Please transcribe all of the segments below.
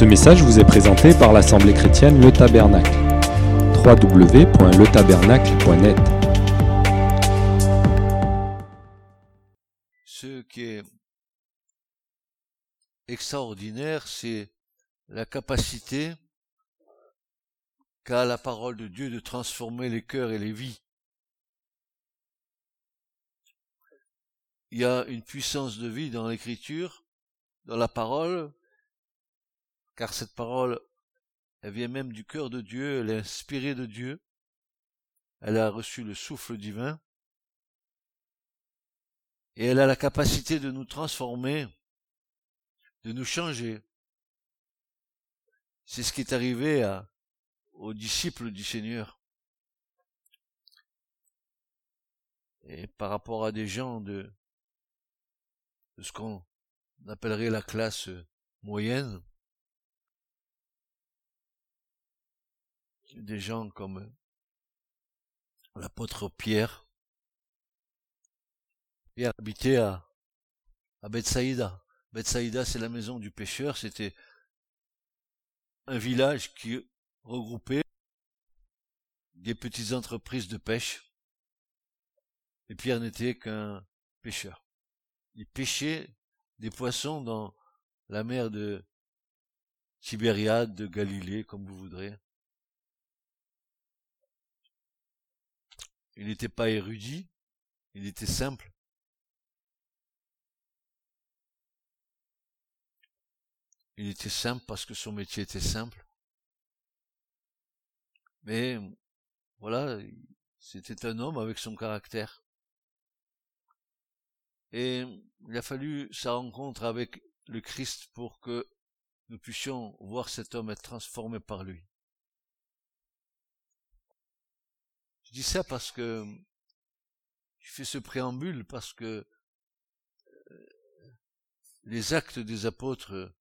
Ce message vous est présenté par l'Assemblée chrétienne Le Tabernacle. www.letabernacle.net Ce qui est extraordinaire, c'est la capacité qu'a la parole de Dieu de transformer les cœurs et les vies. Il y a une puissance de vie dans l'écriture, dans la parole, car cette parole, elle vient même du cœur de Dieu, elle est inspirée de Dieu, elle a reçu le souffle divin, et elle a la capacité de nous transformer, de nous changer. C'est ce qui est arrivé aux disciples du Seigneur. Et par rapport à des gens de ce qu'on appellerait la classe moyenne, des gens comme l'apôtre Pierre. Pierre habitait à, à Bethsaïda. Bethsaïda, c'est la maison du pêcheur. C'était un village qui regroupait des petites entreprises de pêche. Et Pierre n'était qu'un pêcheur. Il pêchait des poissons dans la mer de Tibériade, de Galilée, comme vous voudrez. Il n'était pas érudit, il était simple. Il était simple parce que son métier était simple. Mais voilà, c'était un homme avec son caractère. Et il a fallu sa rencontre avec le Christ pour que nous puissions voir cet homme être transformé par lui. Je dis ça parce que je fais ce préambule parce que euh, les actes des apôtres,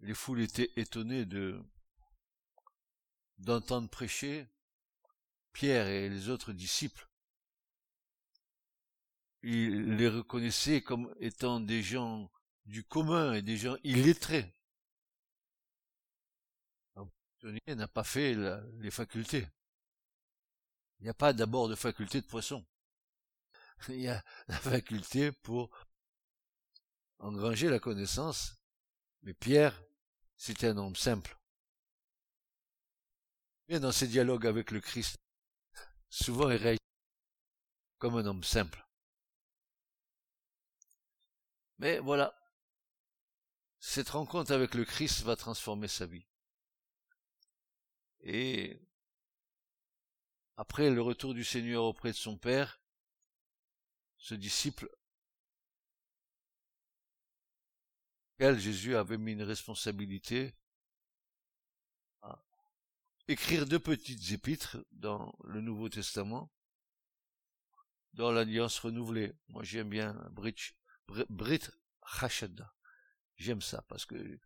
les foules étaient étonnées de d'entendre prêcher Pierre et les autres disciples il les reconnaissait comme étant des gens du commun et des gens illettrés. Il n'a pas fait les facultés. Il n'y a pas d'abord de faculté de poisson. Il y a la faculté pour engranger la connaissance. Mais Pierre, c'était un homme simple. Et dans ses dialogues avec le Christ, souvent il réagit comme un homme simple. Mais voilà, cette rencontre avec le Christ va transformer sa vie. Et après le retour du Seigneur auprès de son Père, ce disciple, auquel Jésus avait mis une responsabilité, à écrire deux petites épîtres dans le Nouveau Testament, dans l'Alliance renouvelée. Moi j'aime bien Brit Hashada. J'aime ça parce que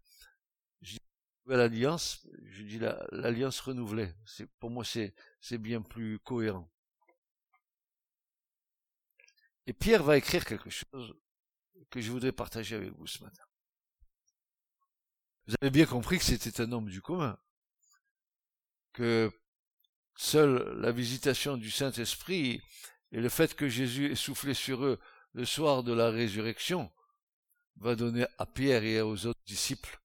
je dis l'alliance, je dis l'alliance renouvelée. C'est pour moi c'est c'est bien plus cohérent. Et Pierre va écrire quelque chose que je voudrais partager avec vous ce matin. Vous avez bien compris que c'était un homme du commun, que seule la visitation du Saint-Esprit et le fait que Jésus ait soufflé sur eux le soir de la résurrection, va donner à Pierre et aux autres disciples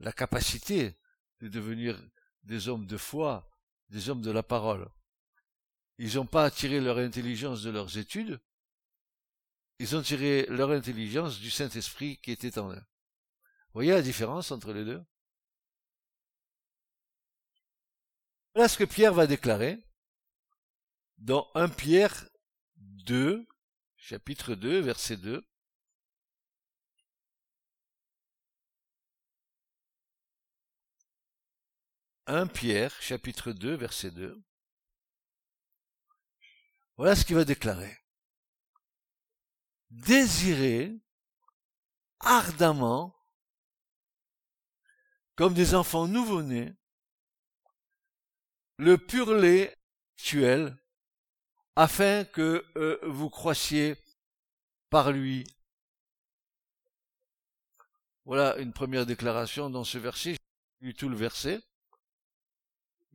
la capacité de devenir des hommes de foi, des hommes de la parole. Ils n'ont pas tiré leur intelligence de leurs études, ils ont tiré leur intelligence du Saint-Esprit qui était en eux. Voyez la différence entre les deux? Voilà ce que Pierre va déclarer dans 1 Pierre 2, chapitre 2, verset 2. Un Pierre, chapitre 2, verset 2. Voilà ce qu'il va déclarer. Désirez ardemment, comme des enfants nouveau-nés, le pur actuel afin que euh, vous croissiez par lui Voilà une première déclaration dans ce verset. J'ai lu tout le verset.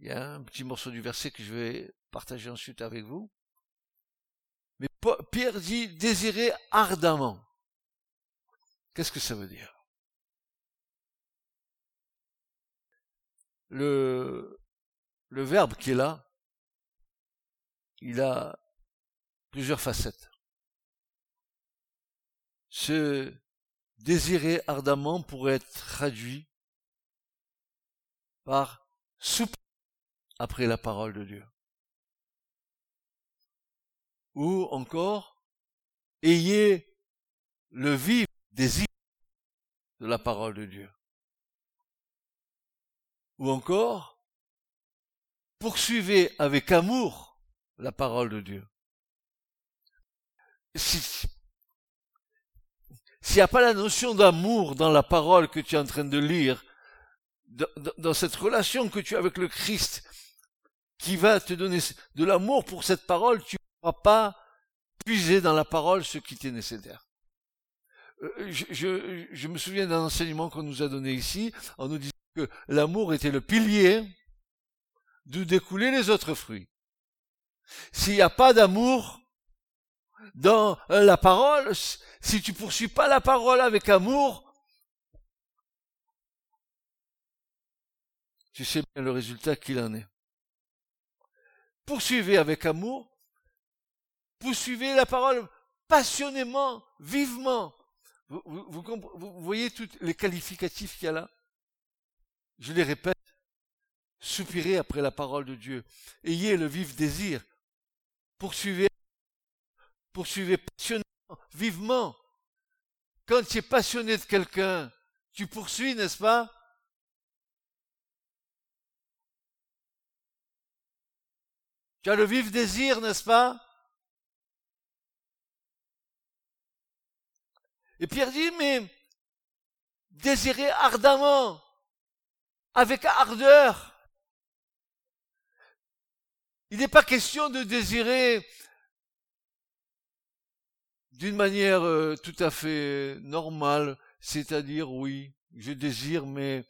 Il y a un petit morceau du verset que je vais partager ensuite avec vous. Mais Pierre dit désirer ardemment. Qu'est-ce que ça veut dire? Le, verbe qui est là, il a plusieurs facettes. Ce désirer ardemment pourrait être traduit par soupe après la parole de Dieu. Ou encore, ayez le vif désir de la parole de Dieu. Ou encore, poursuivez avec amour la parole de Dieu. S'il n'y a pas la notion d'amour dans la parole que tu es en train de lire, dans, dans cette relation que tu as avec le Christ, qui va te donner de l'amour pour cette parole, tu ne pourras pas puiser dans la parole ce qui t'est nécessaire. Euh, je, je, je, me souviens d'un enseignement qu'on nous a donné ici, en nous disant que l'amour était le pilier d'où découlaient les autres fruits. S'il n'y a pas d'amour dans la parole, si tu poursuis pas la parole avec amour, tu sais bien le résultat qu'il en est. Poursuivez avec amour, poursuivez la parole passionnément, vivement. Vous, voyez tous les qualificatifs qu'il y a là? Je les répète, soupirez après la parole de Dieu. Ayez le vif désir. Poursuivez, poursuivez passionnément, vivement. Quand tu es passionné de quelqu'un, tu poursuis, n'est-ce pas? Tu as le vif désir, n'est-ce pas? Et Pierre dit, mais désirez ardemment avec ardeur. Il n'est pas question de désirer d'une manière euh, tout à fait normale, c'est-à-dire oui, je désire, mais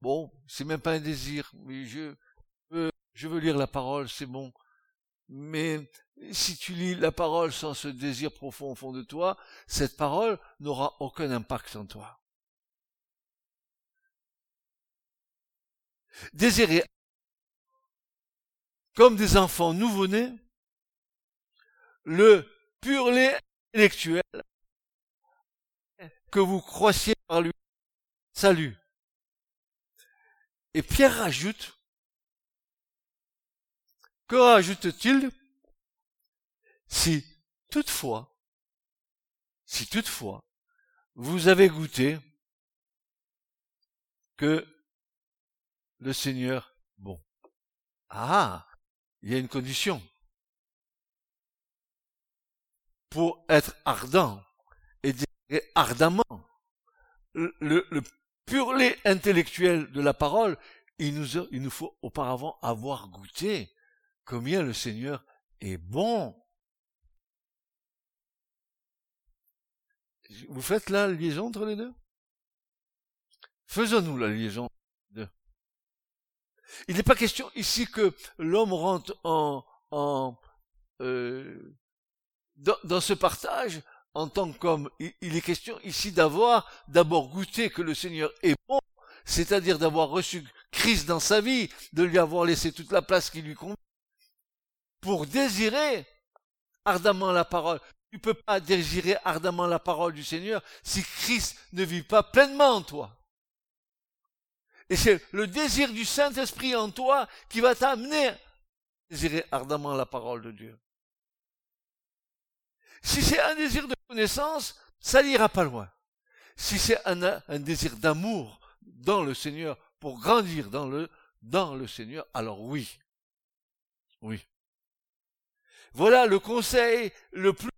bon, c'est même pas un désir, mais je je veux lire la parole, c'est bon. Mais si tu lis la parole sans ce désir profond au fond de toi, cette parole n'aura aucun impact en toi. Désirez, comme des enfants nouveau-nés, le pur lait intellectuel que vous croissiez par lui. Salut. Et Pierre rajoute, que rajoute-t-il Si toutefois, si toutefois, vous avez goûté que le Seigneur bon. Ah, il y a une condition. Pour être ardent et dire ardemment, le, le, pur lait intellectuel de la parole, il nous, il nous faut auparavant avoir goûté combien le Seigneur est bon. Vous faites la liaison entre les deux? Faisons-nous la liaison il n'est pas question ici que l'homme rentre en, en euh, dans, ce partage en tant qu'homme. Il, est question ici d'avoir d'abord goûté que le Seigneur est bon, c'est-à-dire d'avoir reçu Christ dans sa vie, de lui avoir laissé toute la place qui lui convient, pour désirer ardemment la parole. Tu ne peux pas désirer ardemment la parole du Seigneur si Christ ne vit pas pleinement en toi. Et c'est le désir du Saint-Esprit en toi qui va t'amener à désirer ardemment la parole de Dieu. Si c'est un désir de connaissance, ça n'ira pas loin. Si c'est un, un désir d'amour dans le Seigneur pour grandir dans le, dans le Seigneur, alors oui. Oui. Voilà le conseil le plus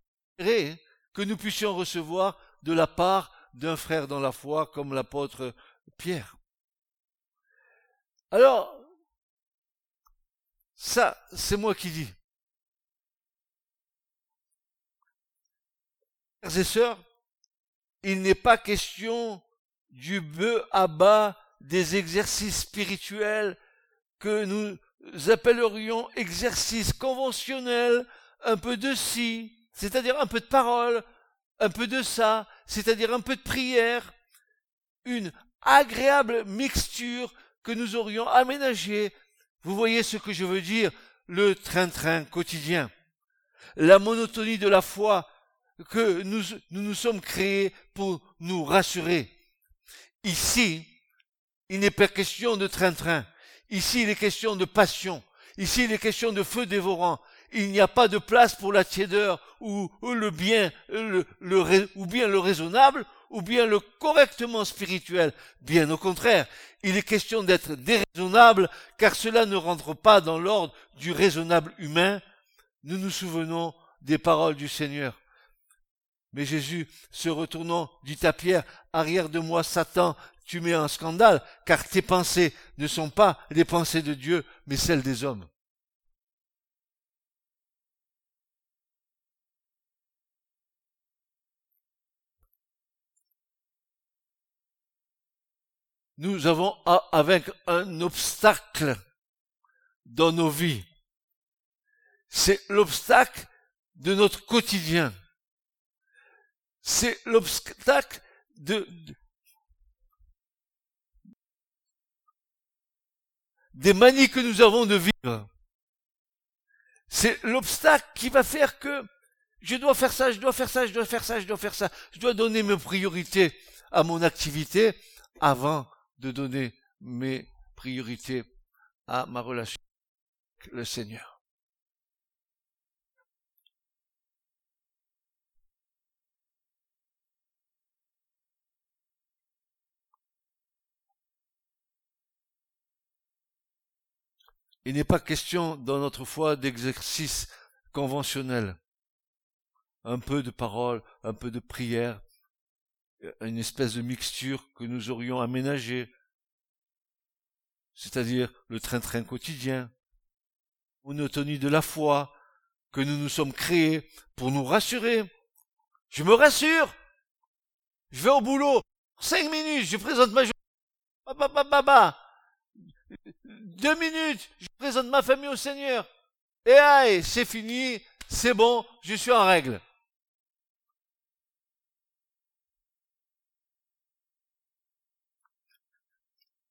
que nous puissions recevoir de la part d'un frère dans la foi comme l'apôtre Pierre. Alors, ça, c'est moi qui dis. Frères et sœurs, il n'est pas question du bœuf à bas des exercices spirituels que nous appellerions exercices conventionnels, un peu de ci, c'est-à-dire un peu de parole, un peu de ça, c'est-à-dire un peu de prière, une agréable mixture que nous aurions aménagée. Vous voyez ce que je veux dire, le train-train quotidien. La monotonie de la foi que nous, nous nous sommes créés pour nous rassurer. Ici, il n'est pas question de train-train. Ici, il est question de passion. Ici, il est question de feu dévorant. Il n'y a pas de place pour la tiédeur ou, le bien, ou bien le raisonnable ou bien le correctement spirituel. Bien au contraire, il est question d'être déraisonnable car cela ne rentre pas dans l'ordre du raisonnable humain. Nous nous souvenons des paroles du Seigneur. Mais Jésus, se retournant, dit à Pierre, arrière de moi, Satan, tu mets un scandale, car tes pensées ne sont pas les pensées de Dieu, mais celles des hommes. Nous avons avec un obstacle dans nos vies. C'est l'obstacle de notre quotidien. C'est l'obstacle de, des manies que nous avons de vivre. C'est l'obstacle qui va faire que je dois faire ça, je dois faire ça, je dois faire ça, je dois faire ça. Je dois donner mes priorités à mon activité avant de donner mes priorités à ma relation avec le Seigneur. Il n'est pas question dans notre foi d'exercice conventionnel. Un peu de parole, un peu de prière, une espèce de mixture que nous aurions aménagée, c'est-à-dire le train-train quotidien, monotonie de la foi, que nous nous sommes créés pour nous rassurer. Je me rassure. Je vais au boulot. Cinq minutes, je présente ma journée deux minutes, je présente ma famille au Seigneur. Et aïe, c'est fini, c'est bon, je suis en règle.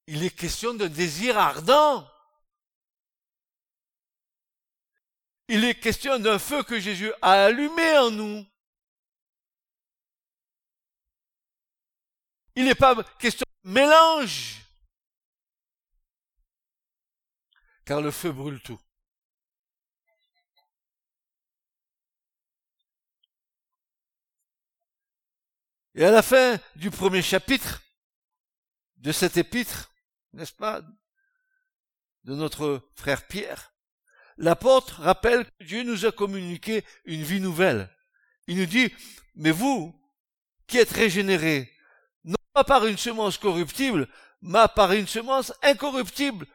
Il est question d'un désir ardent. Il est question d'un feu que Jésus a allumé en nous. Il n'est pas question de mélange. Car le feu brûle tout. Et à la fin du premier chapitre de cet épître, n'est-ce pas, de notre frère Pierre, l'apôtre rappelle que Dieu nous a communiqué une vie nouvelle. Il nous dit, mais vous, qui êtes régénérés, non pas par une semence corruptible, mais par une semence incorruptible,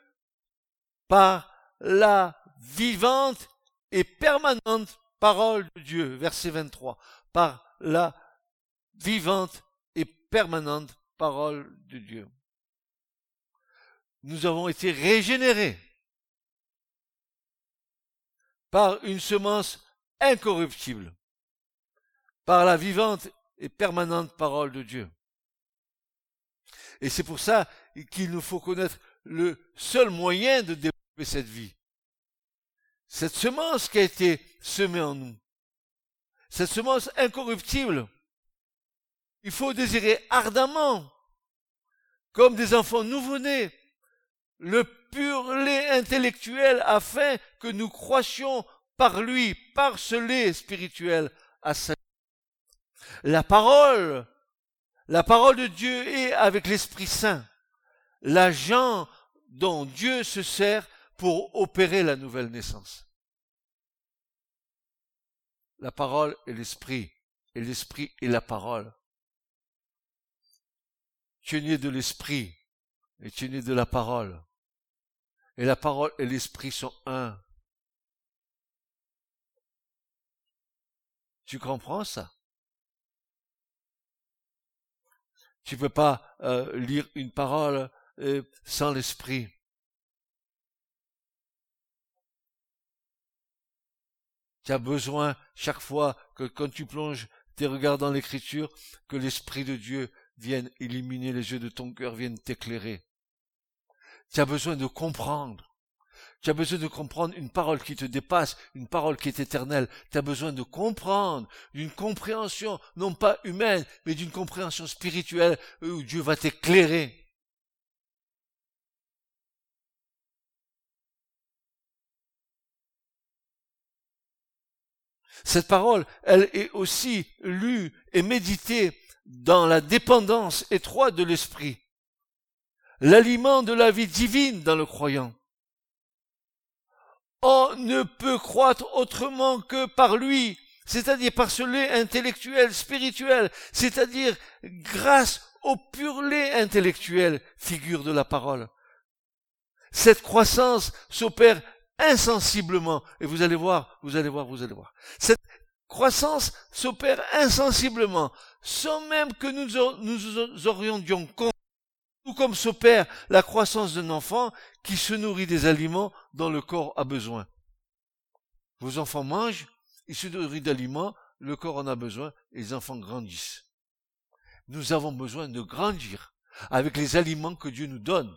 par la vivante et permanente parole de Dieu. Verset 23. Par la vivante et permanente parole de Dieu. Nous avons été régénérés par une semence incorruptible, par la vivante et permanente parole de Dieu. Et c'est pour ça qu'il nous faut connaître le seul moyen de cette vie. Cette semence qui a été semée en nous. Cette semence incorruptible. Il faut désirer ardemment, comme des enfants nouveau-nés, le pur lait intellectuel afin que nous croissions par lui, par ce lait spirituel à sa La parole, la parole de Dieu est avec l'Esprit Saint, l'agent dont Dieu se sert pour opérer la nouvelle naissance. La parole est l'esprit, et l'esprit est la parole. Tu es né de l'esprit, et tu es né de la parole. Et la parole et l'esprit sont un. Tu comprends ça? Tu peux pas euh, lire une parole euh, sans l'esprit. Tu as besoin chaque fois que quand tu plonges tes regards dans l'écriture, que l'Esprit de Dieu vienne illuminer les yeux de ton cœur, vienne t'éclairer. Tu as besoin de comprendre. Tu as besoin de comprendre une parole qui te dépasse, une parole qui est éternelle. Tu as besoin de comprendre, d'une compréhension, non pas humaine, mais d'une compréhension spirituelle où Dieu va t'éclairer. Cette parole, elle est aussi lue et méditée dans la dépendance étroite de l'esprit, l'aliment de la vie divine dans le croyant. On ne peut croître autrement que par lui, c'est-à-dire par ce lait intellectuel, spirituel, c'est-à-dire grâce au pur lait intellectuel, figure de la parole. Cette croissance s'opère insensiblement, et vous allez voir, vous allez voir, vous allez voir. Cette croissance s'opère insensiblement, sans même que nous nous orientions compte, tout comme s'opère la croissance d'un enfant qui se nourrit des aliments dont le corps a besoin. Vos enfants mangent, ils se nourrissent d'aliments, le corps en a besoin, et les enfants grandissent. Nous avons besoin de grandir avec les aliments que Dieu nous donne.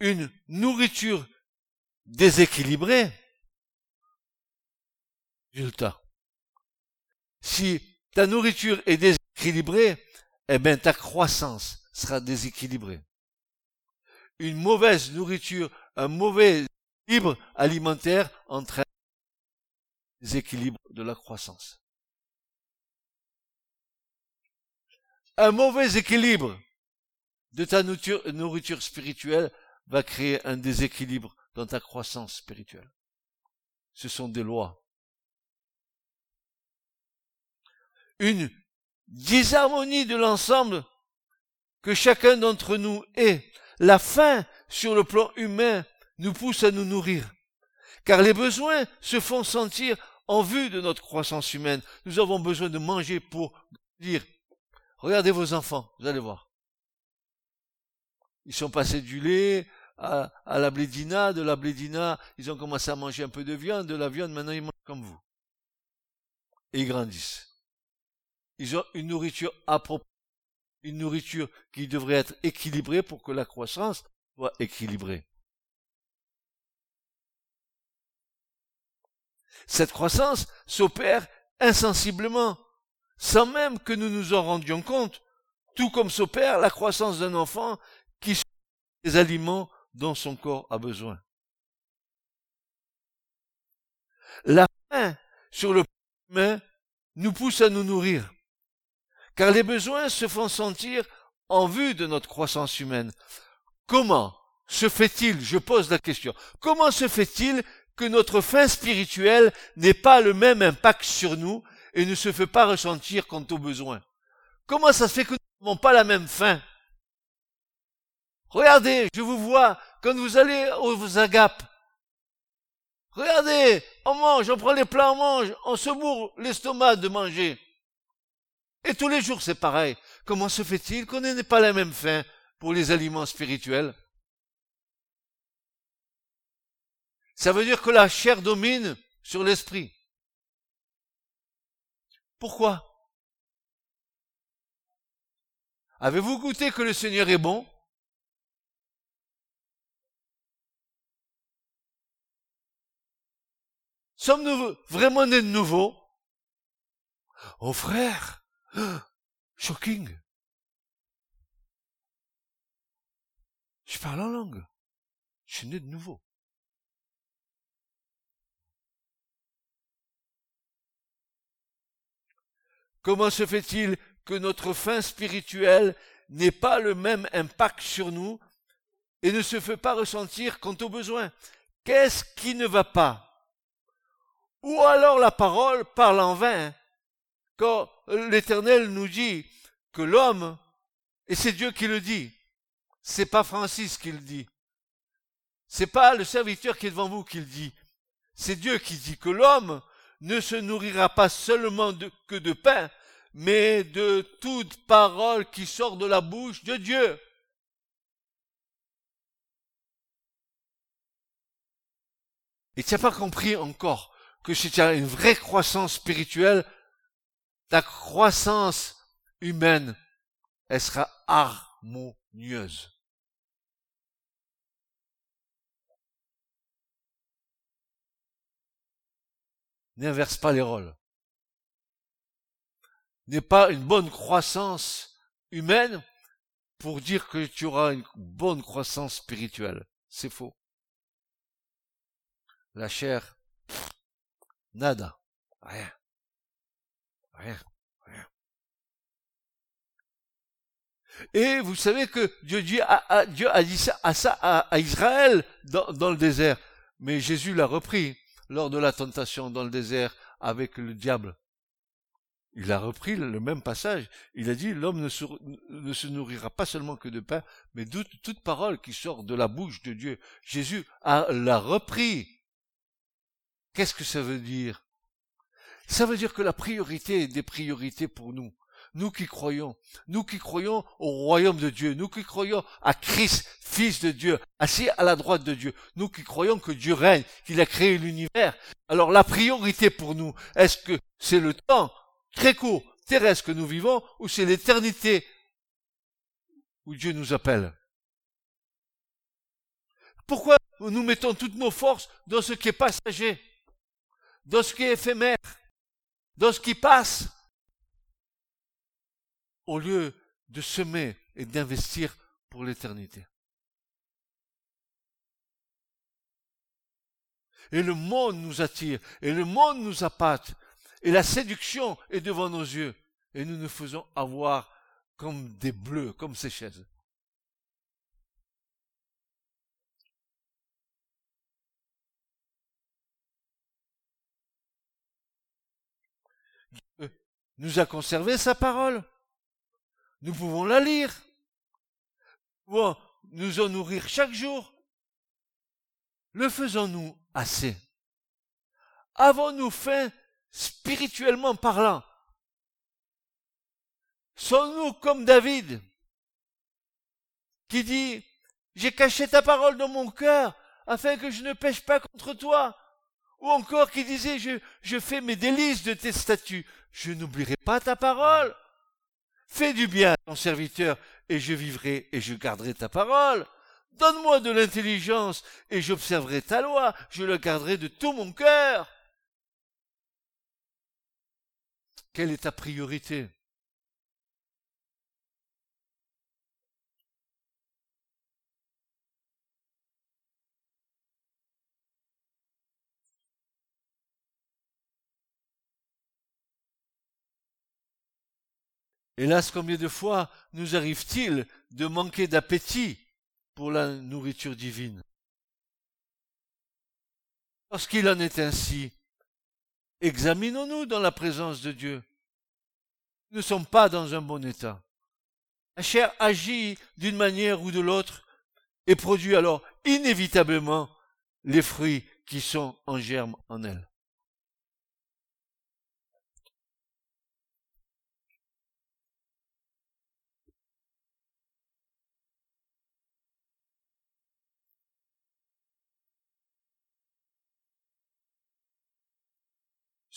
Une nourriture déséquilibrée, résultat. Si ta nourriture est déséquilibrée, eh bien ta croissance sera déséquilibrée. Une mauvaise nourriture, un mauvais équilibre alimentaire entraîne déséquilibre de la croissance. Un mauvais équilibre de ta nourriture spirituelle va créer un déséquilibre dans ta croissance spirituelle. Ce sont des lois. Une disharmonie de l'ensemble que chacun d'entre nous est. La faim sur le plan humain nous pousse à nous nourrir. Car les besoins se font sentir en vue de notre croissance humaine. Nous avons besoin de manger pour dire, regardez vos enfants, vous allez voir. Ils sont passés du lait à, la blédina, de la blédina, ils ont commencé à manger un peu de viande, de la viande, maintenant ils mangent comme vous. Et ils grandissent. Ils ont une nourriture appropriée, une nourriture qui devrait être équilibrée pour que la croissance soit équilibrée. Cette croissance s'opère insensiblement, sans même que nous nous en rendions compte, tout comme s'opère la croissance d'un enfant qui des aliments dont son corps a besoin. La faim sur le plan humain nous pousse à nous nourrir, car les besoins se font sentir en vue de notre croissance humaine. Comment se fait-il, je pose la question, comment se fait-il que notre faim spirituelle n'ait pas le même impact sur nous et ne se fait pas ressentir quant aux besoins? Comment ça se fait que nous n'avons pas la même faim? Regardez, je vous vois quand vous allez aux agapes. Regardez, on mange, on prend les plats, on mange, on se bourre l'estomac de manger. Et tous les jours c'est pareil. Comment se fait-il qu'on n'ait pas la même faim pour les aliments spirituels? Ça veut dire que la chair domine sur l'esprit. Pourquoi? Avez-vous goûté que le Seigneur est bon? Sommes-nous vraiment nés de nouveau? Oh frère! Shocking! Je parle en langue. Je suis né de nouveau. Comment se fait-il que notre fin spirituelle n'ait pas le même impact sur nous et ne se fait pas ressentir quant aux besoins? Qu'est-ce qui ne va pas? Ou alors la parole parle en vain. Quand l'Éternel nous dit que l'homme, et c'est Dieu qui le dit, c'est pas Francis qui le dit, C'est pas le serviteur qui est devant vous qui le dit. C'est Dieu qui dit que l'homme ne se nourrira pas seulement que de pain, mais de toute parole qui sort de la bouche de Dieu. Et tu n'as pas compris encore que si tu as une vraie croissance spirituelle, ta croissance humaine, elle sera harmonieuse. N'inverse pas les rôles. N'est pas une bonne croissance humaine pour dire que tu auras une bonne croissance spirituelle. C'est faux. La chair, nada, rien, rien, rien. Et vous savez que Dieu, a, Dieu a dit ça à, à, Israël dans, dans le désert, mais Jésus l'a repris lors de la tentation dans le désert avec le diable. Il a repris le même passage. Il a dit, l'homme ne, se, nourrira pas seulement que de pain, mais de toute parole qui sort de la bouche de Dieu. Jésus l'a repris. Qu'est-ce que ça veut dire? Ça veut dire que la priorité est des priorités pour nous. Nous qui croyons, nous qui croyons au royaume de Dieu, nous qui croyons à Christ, Fils de Dieu, assis à la droite de Dieu, nous qui croyons que Dieu règne, qu'il a créé l'univers. Alors la priorité pour nous, est-ce que c'est le temps très court, terrestre que nous vivons, ou c'est l'éternité où Dieu nous appelle? Pourquoi nous mettons toutes nos forces dans ce qui est passager, dans ce qui est éphémère, dans ce qui passe, au lieu de semer et d'investir pour l'éternité Et le monde nous attire, et le monde nous appâte, et la séduction est devant nos yeux, et nous nous faisons avoir comme des bleus, comme ces chaises. Dieu nous a conservé sa parole. Nous pouvons la lire. Pouvons nous en nourrir chaque jour. Le faisons-nous assez? Avons-nous faim spirituellement parlant? Sommes-nous comme David qui dit, j'ai caché ta parole dans mon cœur afin que je ne pêche pas contre toi Ou encore qui disait, je, je fais mes délices de tes statuts, je n'oublierai pas ta parole Fais du bien à ton serviteur, et je vivrai et je garderai ta parole. Donne-moi de l'intelligence, et j'observerai ta loi, je la garderai de tout mon cœur. Quelle est ta priorité? Hélas, combien de fois nous arrive-t-il de manquer d'appétit pour la nourriture divine? Lorsqu'il en est ainsi, examinons-nous dans la présence de Dieu. Nous ne sommes pas dans un bon état. La chair agit d'une manière ou de l'autre et produit alors inévitablement les fruits qui sont en germe en elle.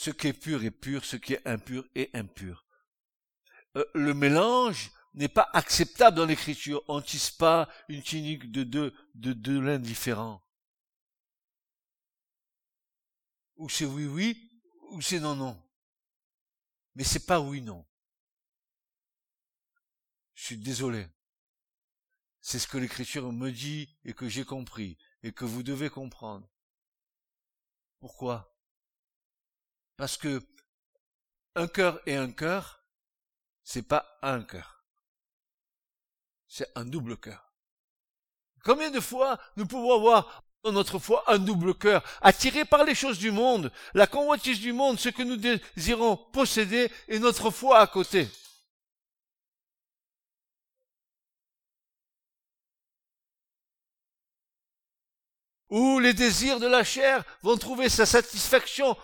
Ce qui est pur est pur, ce qui est impur est impur. Euh, le mélange n'est pas acceptable dans l'écriture. On ne tisse pas une tunique de deux, de deux l'indifférent. Ou c'est oui, oui, ou c'est non, non. Mais c'est pas oui, non. Je suis désolé. C'est ce que l'écriture me dit et que j'ai compris et que vous devez comprendre. Pourquoi? Parce que un cœur et un cœur, c'est pas un cœur. C'est un double cœur. Combien de fois nous pouvons avoir dans notre foi un double cœur, attiré par les choses du monde, la convoitise du monde, ce que nous désirons posséder et notre foi à côté? où les désirs de la chair vont trouver sa satisfaction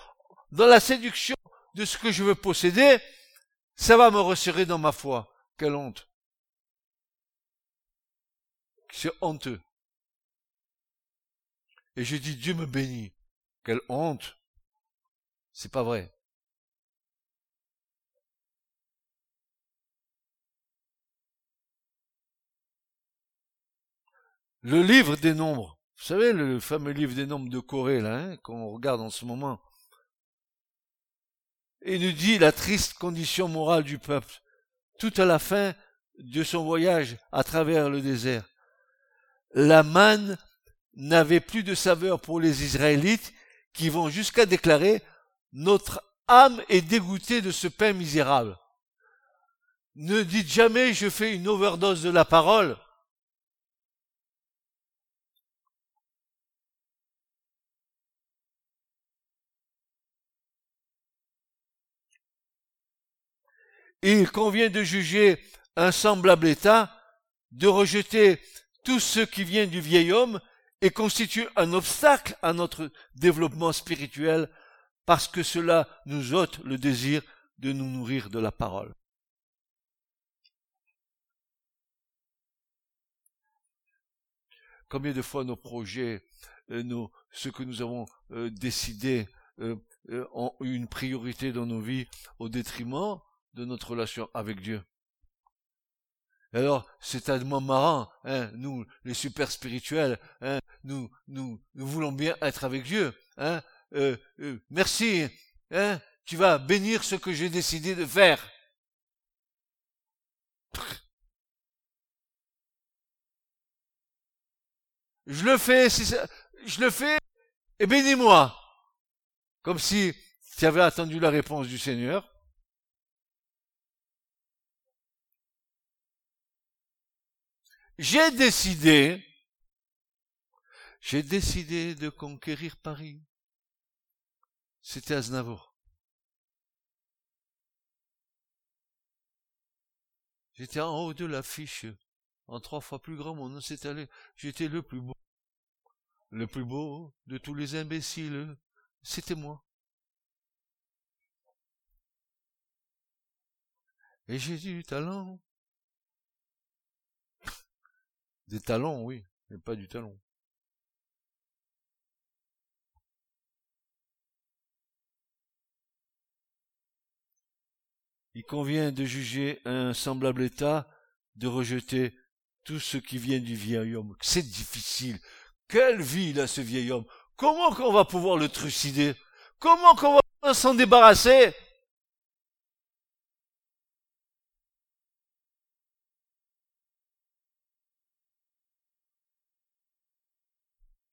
dans la séduction de ce que je veux posséder, ça va me resserrer dans ma foi. Quelle honte. C'est honteux. Et je dis, Dieu me bénit. Quelle honte. C'est pas vrai. Le livre des nombres. Vous savez, le fameux livre des nombres de Corée, là, hein, qu'on regarde en ce moment. Et nous dit la triste condition morale du peuple, tout à la fin de son voyage à travers le désert. La manne n'avait plus de saveur pour les Israélites qui vont jusqu'à déclarer notre âme est dégoûtée de ce pain misérable. Ne dites jamais je fais une overdose de la parole. Il convient de juger un semblable état, de rejeter tout ce qui vient du vieil homme et constitue un obstacle à notre développement spirituel parce que cela nous ôte le désir de nous nourrir de la parole. Combien de fois nos projets, euh, nos, ce que nous avons euh, décidé euh, ont eu une priorité dans nos vies au détriment de notre relation avec Dieu. Alors, c'est tellement marrant, hein, nous, les super spirituels, hein, nous, nous, nous voulons bien être avec Dieu. Hein, euh, euh, merci, hein, tu vas bénir ce que j'ai décidé de faire. Je le fais, si je le fais, et bénis-moi. Comme si tu avais attendu la réponse du Seigneur. J'ai décidé, j'ai décidé de conquérir Paris. C'était Aznavour. J'étais en haut de l'affiche, en trois fois plus grand, mon nom s'est allé. J'étais le plus beau. Le plus beau de tous les imbéciles, c'était moi. Et j'ai du talent. Des talons, oui, mais pas du talon. Il convient de juger un semblable état, de rejeter tout ce qui vient du vieil homme. C'est difficile. Quelle vie il a ce vieil homme? Comment qu'on va pouvoir le trucider? Comment qu'on va s'en débarrasser?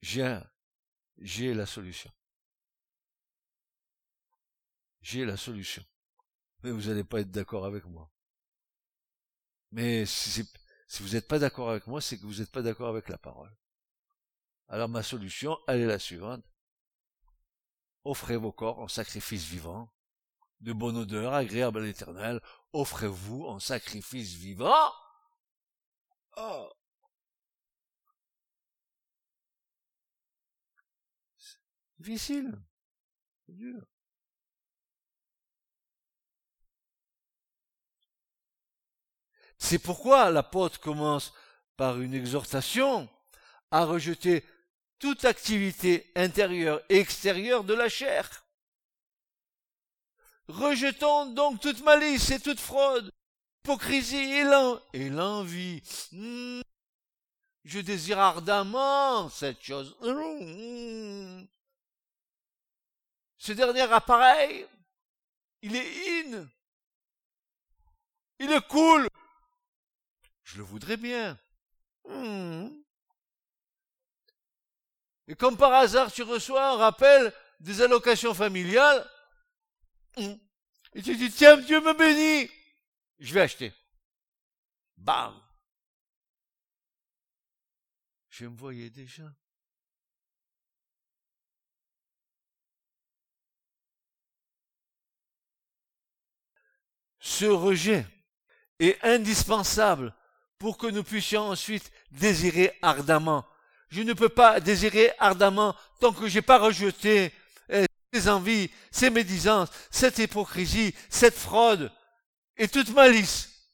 J'ai, la solution. J'ai la solution. Mais vous n'allez pas être d'accord avec moi. Mais si, si vous n'êtes pas d'accord avec moi, c'est que vous n'êtes pas d'accord avec la parole. Alors ma solution, elle est la suivante. Offrez vos corps en sacrifice vivant, de bonne odeur, agréable à l'éternel. Offrez-vous en sacrifice vivant. Oh. Difficile. C'est dur. C'est pourquoi l'apôtre commence par une exhortation à rejeter toute activité intérieure et extérieure de la chair. Rejetons donc toute malice et toute fraude, hypocrisie et l'envie. Hmm. Je désire ardemment cette chose. Hmm. Ce dernier appareil, il est in. Il est cool. Je le voudrais bien. Hmm. Et comme par hasard, tu reçois un rappel des allocations familiales. Hmm. Et tu dis, tiens, Dieu me bénit. Je vais acheter. Bam. Je me voyais déjà. Ce rejet est indispensable pour que nous puissions ensuite désirer ardemment je ne peux pas désirer ardemment tant que j'ai pas rejeté eh, ces envies, ces médisances, cette hypocrisie, cette fraude et toute malice.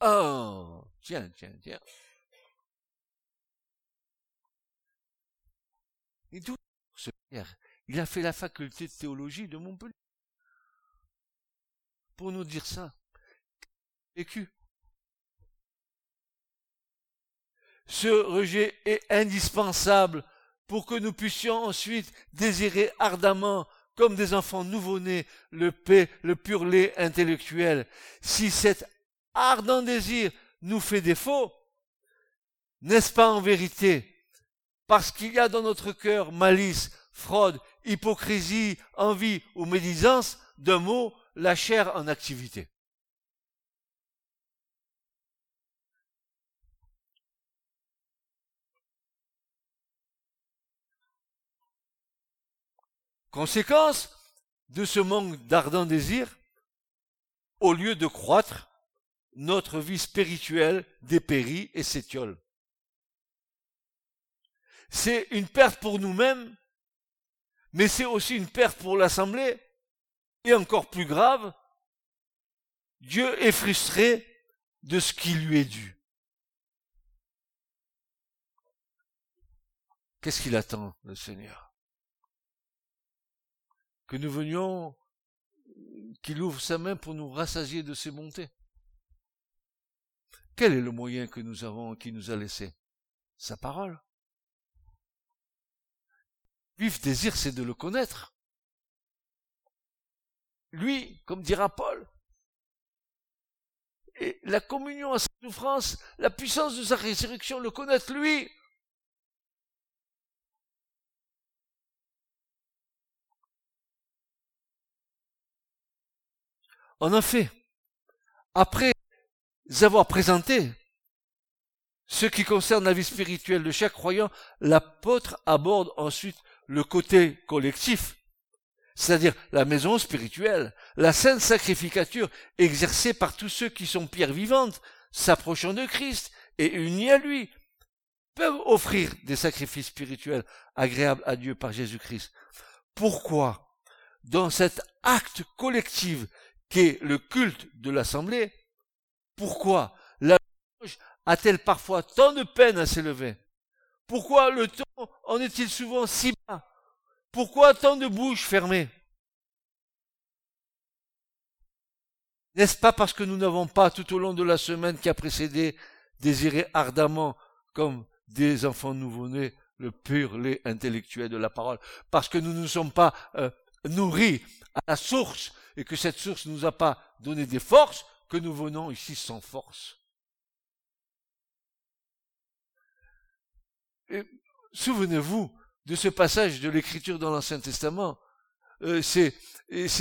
Oh, tiens, tiens, tiens. Il a fait la faculté de théologie de Montpellier. Pour nous dire ça. Vécu. Ce rejet est indispensable pour que nous puissions ensuite désirer ardemment, comme des enfants nouveau-nés, le paix, le pur lait intellectuel. Si cet ardent désir nous fait défaut, n'est-ce pas en vérité? Parce qu'il y a dans notre cœur malice, fraude, hypocrisie, envie ou médisance, d'un mot, la chair en activité. Conséquence de ce manque d'ardent désir, au lieu de croître, notre vie spirituelle dépérit et s'étiole. C'est une perte pour nous-mêmes, mais c'est aussi une perte pour l'Assemblée. Et encore plus grave, Dieu est frustré de ce qui lui est dû. Qu'est-ce qu'il attend, le Seigneur? Que nous venions, qu'il ouvre sa main pour nous rassasier de ses bontés. Quel est le moyen que nous avons, qui nous a laissé Sa parole vif désir, c'est de le connaître. Lui, comme dira Paul, et la communion à sa souffrance, la puissance de sa résurrection, le connaître lui. En effet, après avoir présenté ce qui concerne la vie spirituelle de chaque croyant, l'apôtre aborde ensuite le côté collectif, c'est-à-dire la maison spirituelle, la sainte sacrificature exercée par tous ceux qui sont pierres vivantes, s'approchant de Christ et unis à lui, peuvent offrir des sacrifices spirituels agréables à Dieu par Jésus-Christ. Pourquoi, dans cet acte collectif qu'est le culte de l'Assemblée, pourquoi la a-t-elle parfois tant de peine à s'élever? Pourquoi le temps en est-il souvent si bas? Pourquoi tant de bouches fermées? N'est-ce pas parce que nous n'avons pas, tout au long de la semaine qui a précédé, désiré ardemment, comme des enfants nouveau-nés, le pur lait intellectuel de la parole, parce que nous ne sommes pas euh, nourris à la source, et que cette source ne nous a pas donné des forces, que nous venons ici sans force. Souvenez-vous de ce passage de l'écriture dans l'Ancien Testament. Euh, c'est,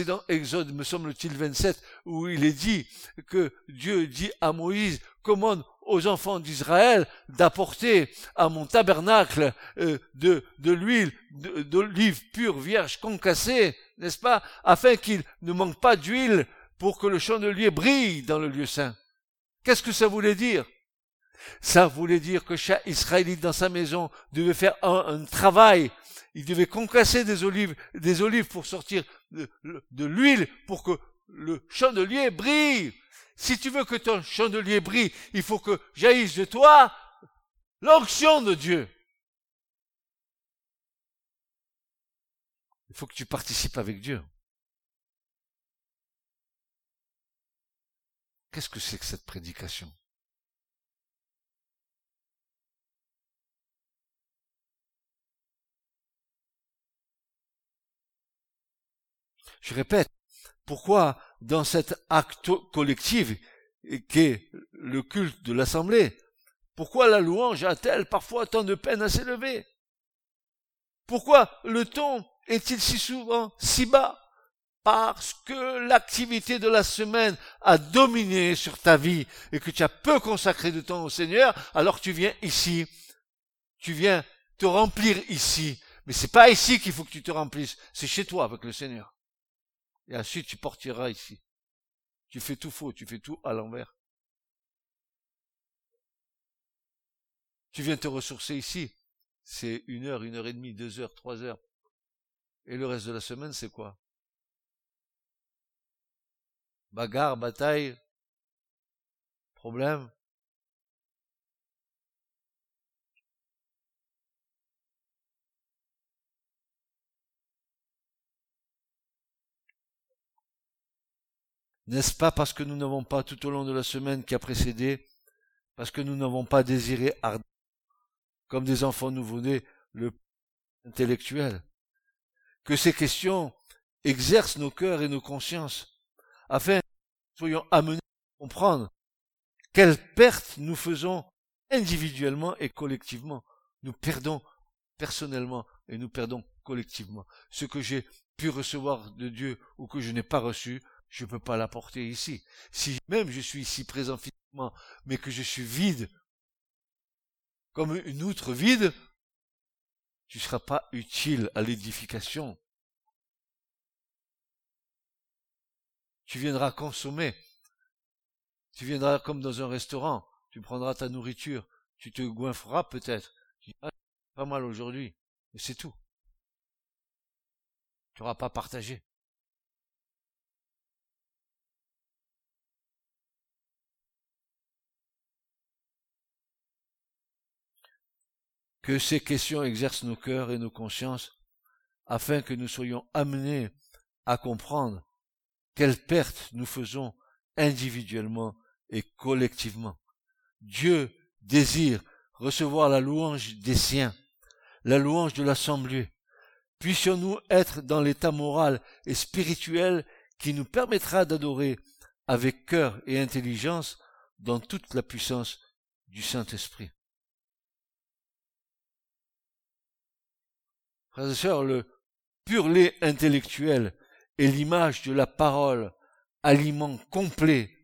dans Exode, me semble-t-il, 27, où il est dit que Dieu dit à Moïse, commande aux enfants d'Israël d'apporter à mon tabernacle euh, de, de l'huile d'olive pure, vierge, concassée, n'est-ce pas, afin qu'il ne manque pas d'huile pour que le chandelier brille dans le lieu saint. Qu'est-ce que ça voulait dire? Ça voulait dire que chaque Israélite dans sa maison devait faire un, travail. Il devait concasser des olives, pour sortir de, de l'huile pour que le chandelier brille. Si tu veux que ton chandelier brille, il faut que jaillisse de toi l'onction de Dieu. Il faut que tu participes avec Dieu. Qu'est-ce que c'est que cette prédication? Je répète, pourquoi dans cet acte collectif qu'est le culte de l'assemblée, pourquoi la louange a-t-elle parfois tant de peine à s'élever? Pourquoi le ton est-il si souvent si bas? Parce que l'activité de la semaine a dominé sur ta vie et que tu as peu consacré de temps au Seigneur, alors tu viens ici, tu viens te remplir ici. Mais c'est pas ici qu'il faut que tu te remplisses, c'est chez toi avec le Seigneur. Et ensuite, tu partiras ici. Tu fais tout faux, tu fais tout à l'envers. Tu viens te ressourcer ici. c'est une heure, une heure et demie, deux heures, trois heures. Et le reste de la semaine, c'est quoi? Bagarre, bataille, problème. N'est-ce pas parce que nous n'avons pas tout au long de la semaine qui a précédé, parce que nous n'avons pas désiré ardemment, comme des enfants nouveau-nés, le intellectuel, que ces questions exercent nos cœurs et nos consciences, afin que nous soyons amenés à comprendre quelles pertes nous faisons individuellement et collectivement. Nous perdons personnellement et nous perdons collectivement. Ce que j'ai pu recevoir de Dieu ou que je n'ai pas reçu, je ne peux pas l'apporter ici. Si même je suis ici présent physiquement, mais que je suis vide, comme une outre vide, tu ne seras pas utile à l'édification. Tu viendras consommer. Tu viendras comme dans un restaurant. Tu prendras ta nourriture. Tu te goinfreras peut-être. Tu ah, pas mal aujourd'hui. Mais c'est tout. Tu n'auras pas partagé. Que ces questions exercent nos cœurs et nos consciences, afin que nous soyons amenés à comprendre quelles pertes nous faisons individuellement et collectivement. Dieu désire recevoir la louange des siens, la louange de l'assemblée. Puissions-nous être dans l'état moral et spirituel qui nous permettra d'adorer avec cœur et intelligence dans toute la puissance du Saint-Esprit. Frères et sœurs, le pur lait intellectuel est l'image de la parole, aliment complet,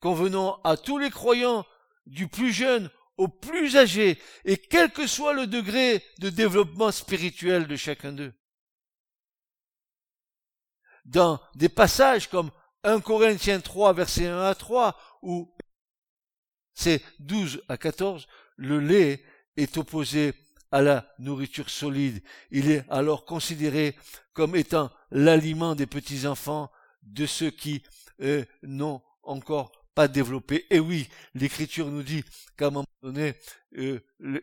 convenant à tous les croyants, du plus jeune au plus âgé, et quel que soit le degré de développement spirituel de chacun d'eux. Dans des passages comme 1 Corinthiens 3, verset 1 à 3, ou c'est 12 à 14, le lait est opposé à la nourriture solide. Il est alors considéré comme étant l'aliment des petits-enfants, de ceux qui n'ont encore pas développé. Et oui, l'Écriture nous dit qu'à un moment donné, euh,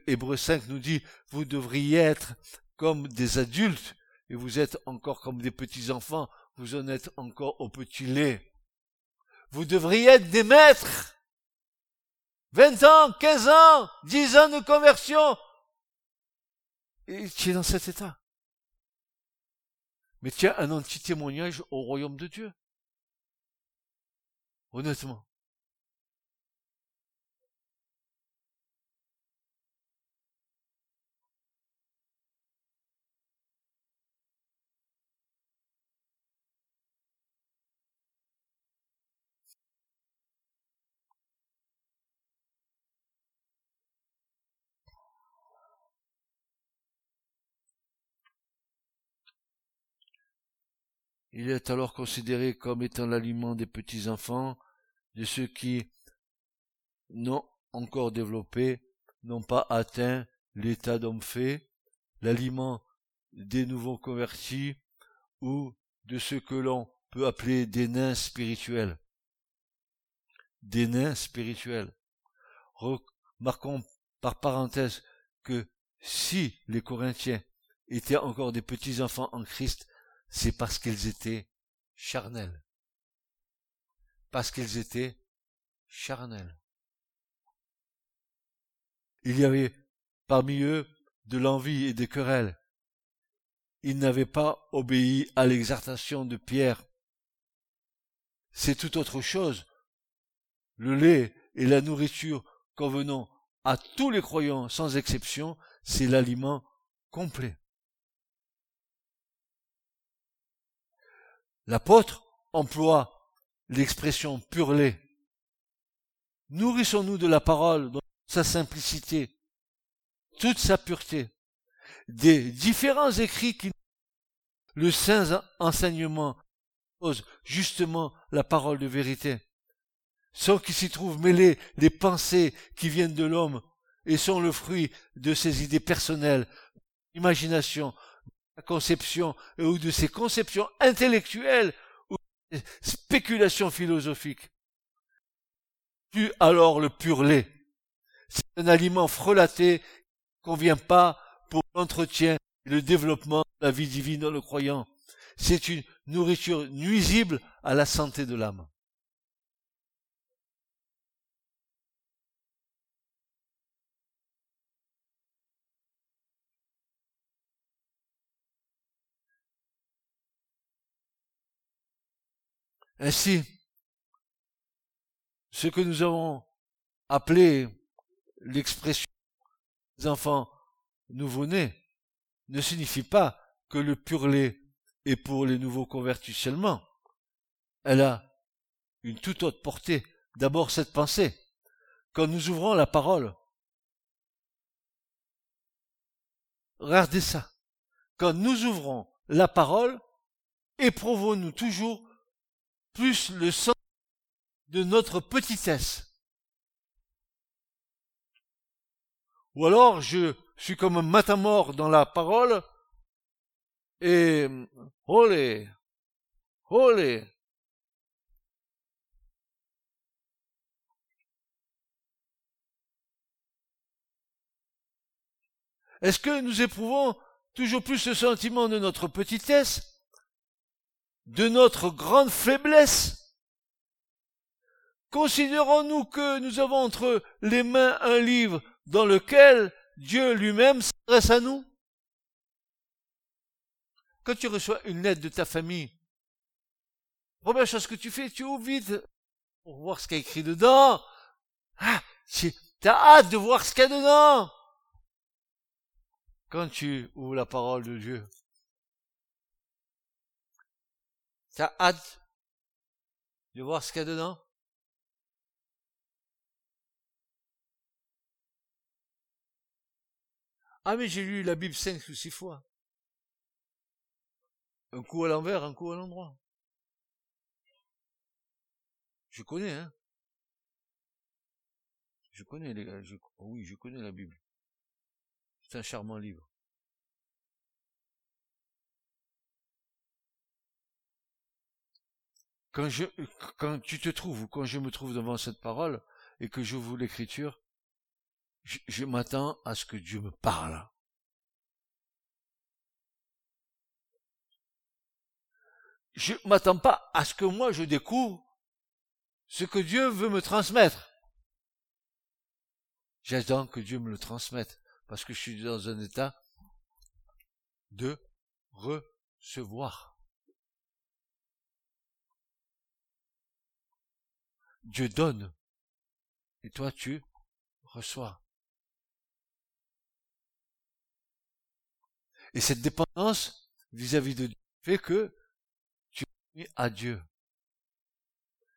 l'Hébreu 5 nous dit, vous devriez être comme des adultes, et vous êtes encore comme des petits-enfants, vous en êtes encore au petit lait. Vous devriez être des maîtres. 20 ans, 15 ans, 10 ans de conversion, et tu es dans cet état. Mais tu as un anti-témoignage au royaume de Dieu. Honnêtement. Il est alors considéré comme étant l'aliment des petits enfants, de ceux qui n'ont encore développé, n'ont pas atteint l'état d'homme fait, l'aliment des nouveaux convertis, ou de ceux que l'on peut appeler des nains spirituels. Des nains spirituels. Remarquons par parenthèse que si les Corinthiens étaient encore des petits enfants en Christ, c'est parce qu'ils étaient charnels. Parce qu'ils étaient charnels. Il y avait parmi eux de l'envie et des querelles. Ils n'avaient pas obéi à l'exhortation de Pierre. C'est tout autre chose. Le lait et la nourriture convenant à tous les croyants sans exception, c'est l'aliment complet. L'apôtre emploie l'expression pur lait. Nourrissons-nous de la parole dans sa simplicité, toute sa pureté, des différents écrits qui le saint enseignement pose justement la parole de vérité, sans qu'il s'y trouve mêlé les pensées qui viennent de l'homme et sont le fruit de ses idées personnelles, imagination, conception ou de ses conceptions intellectuelles ou des spéculations philosophiques. Tu alors le pur lait. C'est un aliment frelaté qui ne convient pas pour l'entretien et le développement de la vie divine dans le croyant. C'est une nourriture nuisible à la santé de l'âme. Ainsi, ce que nous avons appelé l'expression des enfants nouveau-nés ne signifie pas que le pur lait est pour les nouveaux convertis seulement. Elle a une toute autre portée. D'abord cette pensée. Quand nous ouvrons la parole, regardez ça. Quand nous ouvrons la parole, éprouvons-nous toujours plus le sens de notre petitesse. Ou alors je suis comme un matamor dans la parole et olé, olé. Est-ce que nous éprouvons toujours plus ce sentiment de notre petitesse? De notre grande faiblesse Considérons-nous que nous avons entre les mains un livre dans lequel Dieu lui-même s'adresse à nous Quand tu reçois une lettre de ta famille, première chose que tu fais, tu ouvres vite pour voir ce qu'il y a écrit dedans. Ah, tu as hâte de voir ce qu'il y a dedans. Quand tu ouvres la parole de Dieu, T'as hâte de voir ce qu'il y a dedans? Ah mais j'ai lu la Bible cinq ou six fois. Un coup à l'envers, un coup à l'endroit. Je connais, hein. Je connais les gars, oui, je connais la Bible. C'est un charmant livre. Quand je, quand tu te trouves ou quand je me trouve devant cette parole et que je vous l'écriture, je, je m'attends à ce que Dieu me parle. Je m'attends pas à ce que moi je découvre ce que Dieu veut me transmettre. J'attends que Dieu me le transmette parce que je suis dans un état de recevoir. Dieu donne. Et toi, tu reçois. Et cette dépendance vis-à-vis de Dieu fait que tu es à Dieu.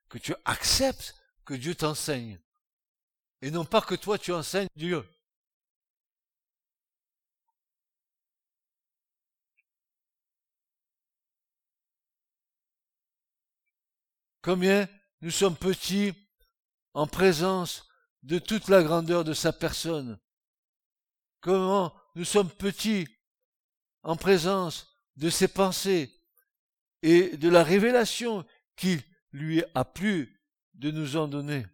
Que tu acceptes que Dieu t'enseigne. Et non pas que toi tu enseignes Dieu. Combien nous sommes petits en présence de toute la grandeur de sa personne. Comment nous sommes petits en présence de ses pensées et de la révélation qu'il lui a plu de nous en donner.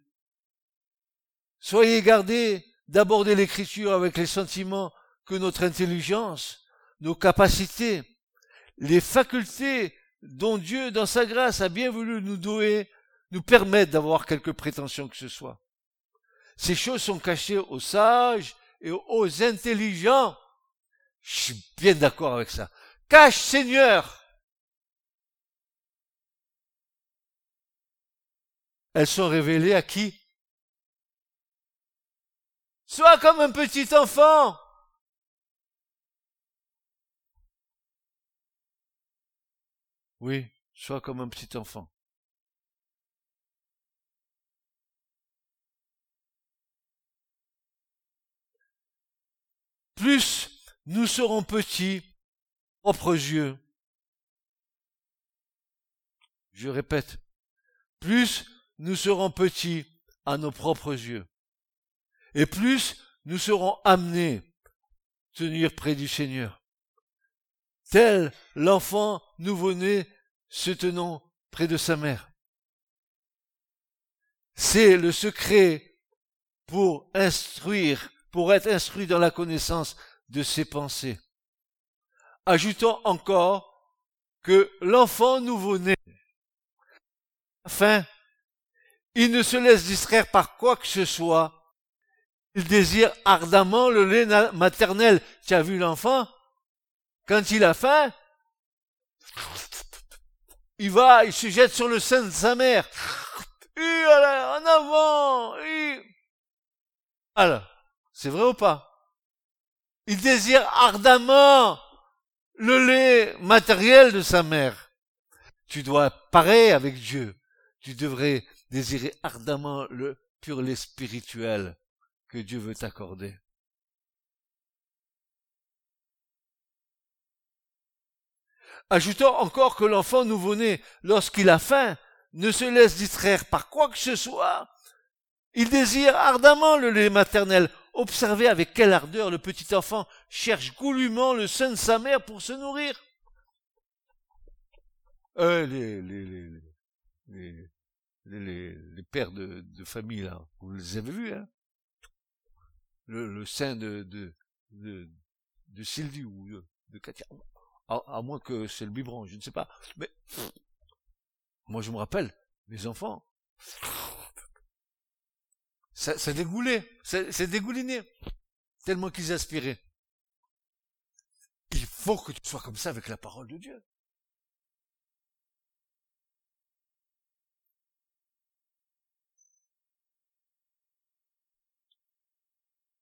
Soyez gardés d'aborder l'écriture avec les sentiments que notre intelligence, nos capacités, les facultés dont Dieu, dans sa grâce, a bien voulu nous douer, nous permettent d'avoir quelque prétention que ce soit. Ces choses sont cachées aux sages et aux intelligents. Je suis bien d'accord avec ça. Cache Seigneur. Elles sont révélées à qui? Sois comme un petit enfant. Oui, sois comme un petit enfant. Plus nous serons petits, propres yeux. Je répète, plus nous serons petits à nos propres yeux. Et plus nous serons amenés tenir près du Seigneur. Tel l'enfant nouveau-né se tenant près de sa mère. C'est le secret pour instruire, pour être instruit dans la connaissance de ses pensées. Ajoutons encore que l'enfant nouveau-né, enfin, il ne se laisse distraire par quoi que ce soit. Il désire ardemment le lait maternel. Tu as vu l'enfant? Quand il a faim, il va, il se jette sur le sein de sa mère. en avant Alors, c'est vrai ou pas? Il désire ardemment le lait matériel de sa mère. Tu dois parer avec Dieu. Tu devrais désirer ardemment le pur lait spirituel que Dieu veut t'accorder. Ajoutons encore que l'enfant nouveau-né, lorsqu'il a faim, ne se laisse distraire par quoi que ce soit. Il désire ardemment le lait maternel. Observez avec quelle ardeur le petit enfant cherche goulûment le sein de sa mère pour se nourrir. Euh, les, les, les, les, pères de, de, famille, là, vous les avez vus, hein? Le, le sein de, de, de, de Sylvie ou de, de Katia? À, à, moins que c'est le biberon, je ne sais pas. Mais moi, je me rappelle, mes enfants, ça, ça dégoulait, c'est dégouliné, tellement qu'ils aspiraient. Il faut que tu sois comme ça avec la parole de Dieu.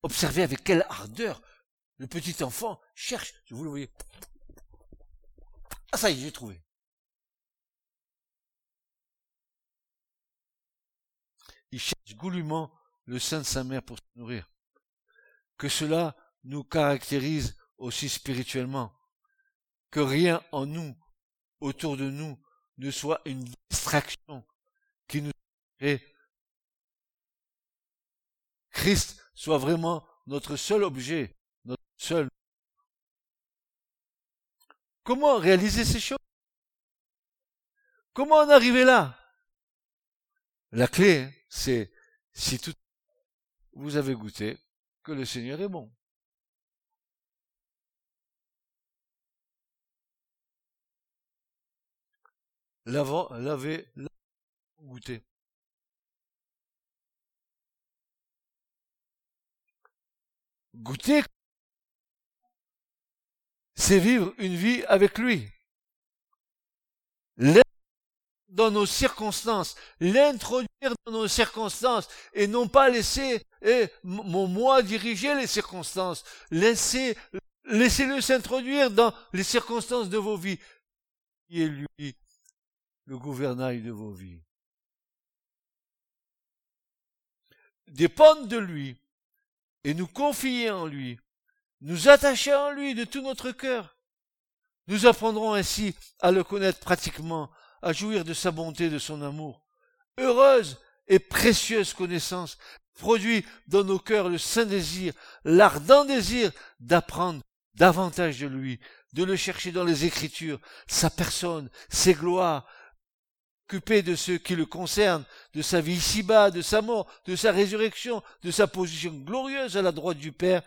Observez avec quelle ardeur le petit enfant cherche. Vous le voyez. Ah ça y est, j'ai trouvé. Il cherche goulûment le sein de sa mère pour se nourrir. Que cela nous caractérise aussi spirituellement. Que rien en nous, autour de nous, ne soit une distraction qui nous fait Christ soit vraiment notre seul objet, notre seul. Comment réaliser ces choses? Comment en arriver là? La clé, hein, c'est si tout vous avez goûté que le Seigneur est bon. L'avant, l'avez goûté. Goûter, c'est vivre une vie avec lui. Dans nos circonstances, l'introduire dans nos circonstances et non pas laisser eh, mon moi diriger les circonstances. Laissez, laissez-le s'introduire dans les circonstances de vos vies. Et lui, le gouvernail de vos vies? Dépendent de lui et nous confier en lui, nous attacher en lui de tout notre cœur. Nous apprendrons ainsi à le connaître pratiquement, à jouir de sa bonté, de son amour. Heureuse et précieuse connaissance produit dans nos cœurs le saint désir, l'ardent désir d'apprendre davantage de lui, de le chercher dans les Écritures, sa personne, ses gloires, occupé de ce qui le concerne, de sa vie ici-bas, de sa mort, de sa résurrection, de sa position glorieuse à la droite du Père,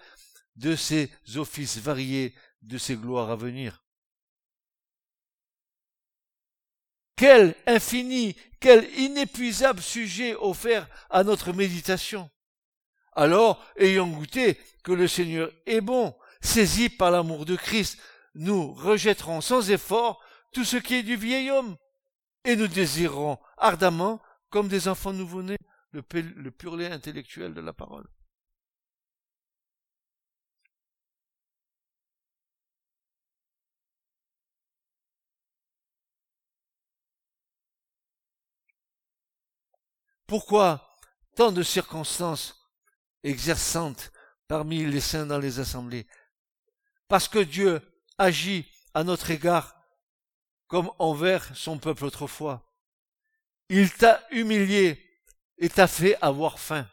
de ses offices variés, de ses gloires à venir. Quel infini, quel inépuisable sujet offert à notre méditation. Alors, ayant goûté que le Seigneur est bon, saisi par l'amour de Christ, nous rejetterons sans effort tout ce qui est du vieil homme et nous désirons ardemment, comme des enfants nouveau-nés, le, le pur lait intellectuel de la parole. Pourquoi tant de circonstances exerçantes parmi les saints dans les assemblées? Parce que Dieu agit à notre égard comme envers son peuple autrefois. Il t'a humilié et t'a fait avoir faim.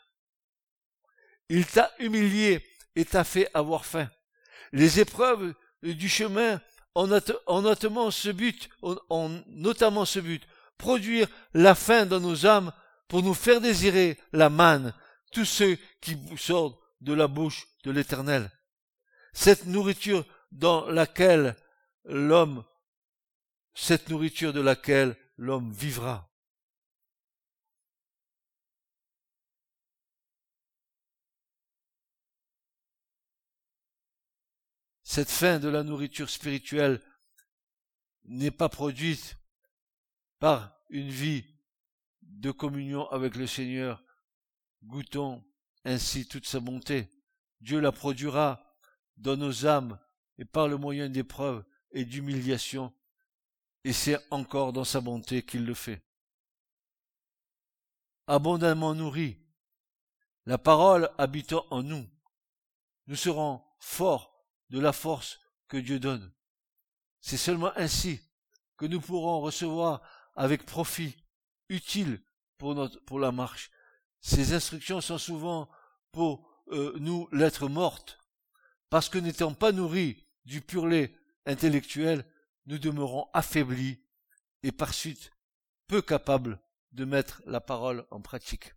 Il t'a humilié et t'a fait avoir faim. Les épreuves du chemin ont, notamment ce but, ce but, produire la faim dans nos âmes pour nous faire désirer la manne, tous ceux qui sortent de la bouche de l'Éternel. Cette nourriture dans laquelle l'homme, cette nourriture de laquelle l'homme vivra. Cette fin de la nourriture spirituelle n'est pas produite par une vie de communion avec le Seigneur. Goûtons ainsi toute sa bonté. Dieu la produira dans nos âmes et par le moyen d'épreuves et d'humiliation, et c'est encore dans sa bonté qu'il le fait. Abondamment nourris, la parole habitant en nous, nous serons forts de la force que Dieu donne. C'est seulement ainsi que nous pourrons recevoir avec profit, utile pour la marche. Ces instructions sont souvent pour euh, nous l'être morte, parce que n'étant pas nourris du pur lait intellectuel, nous demeurons affaiblis et par suite peu capables de mettre la parole en pratique.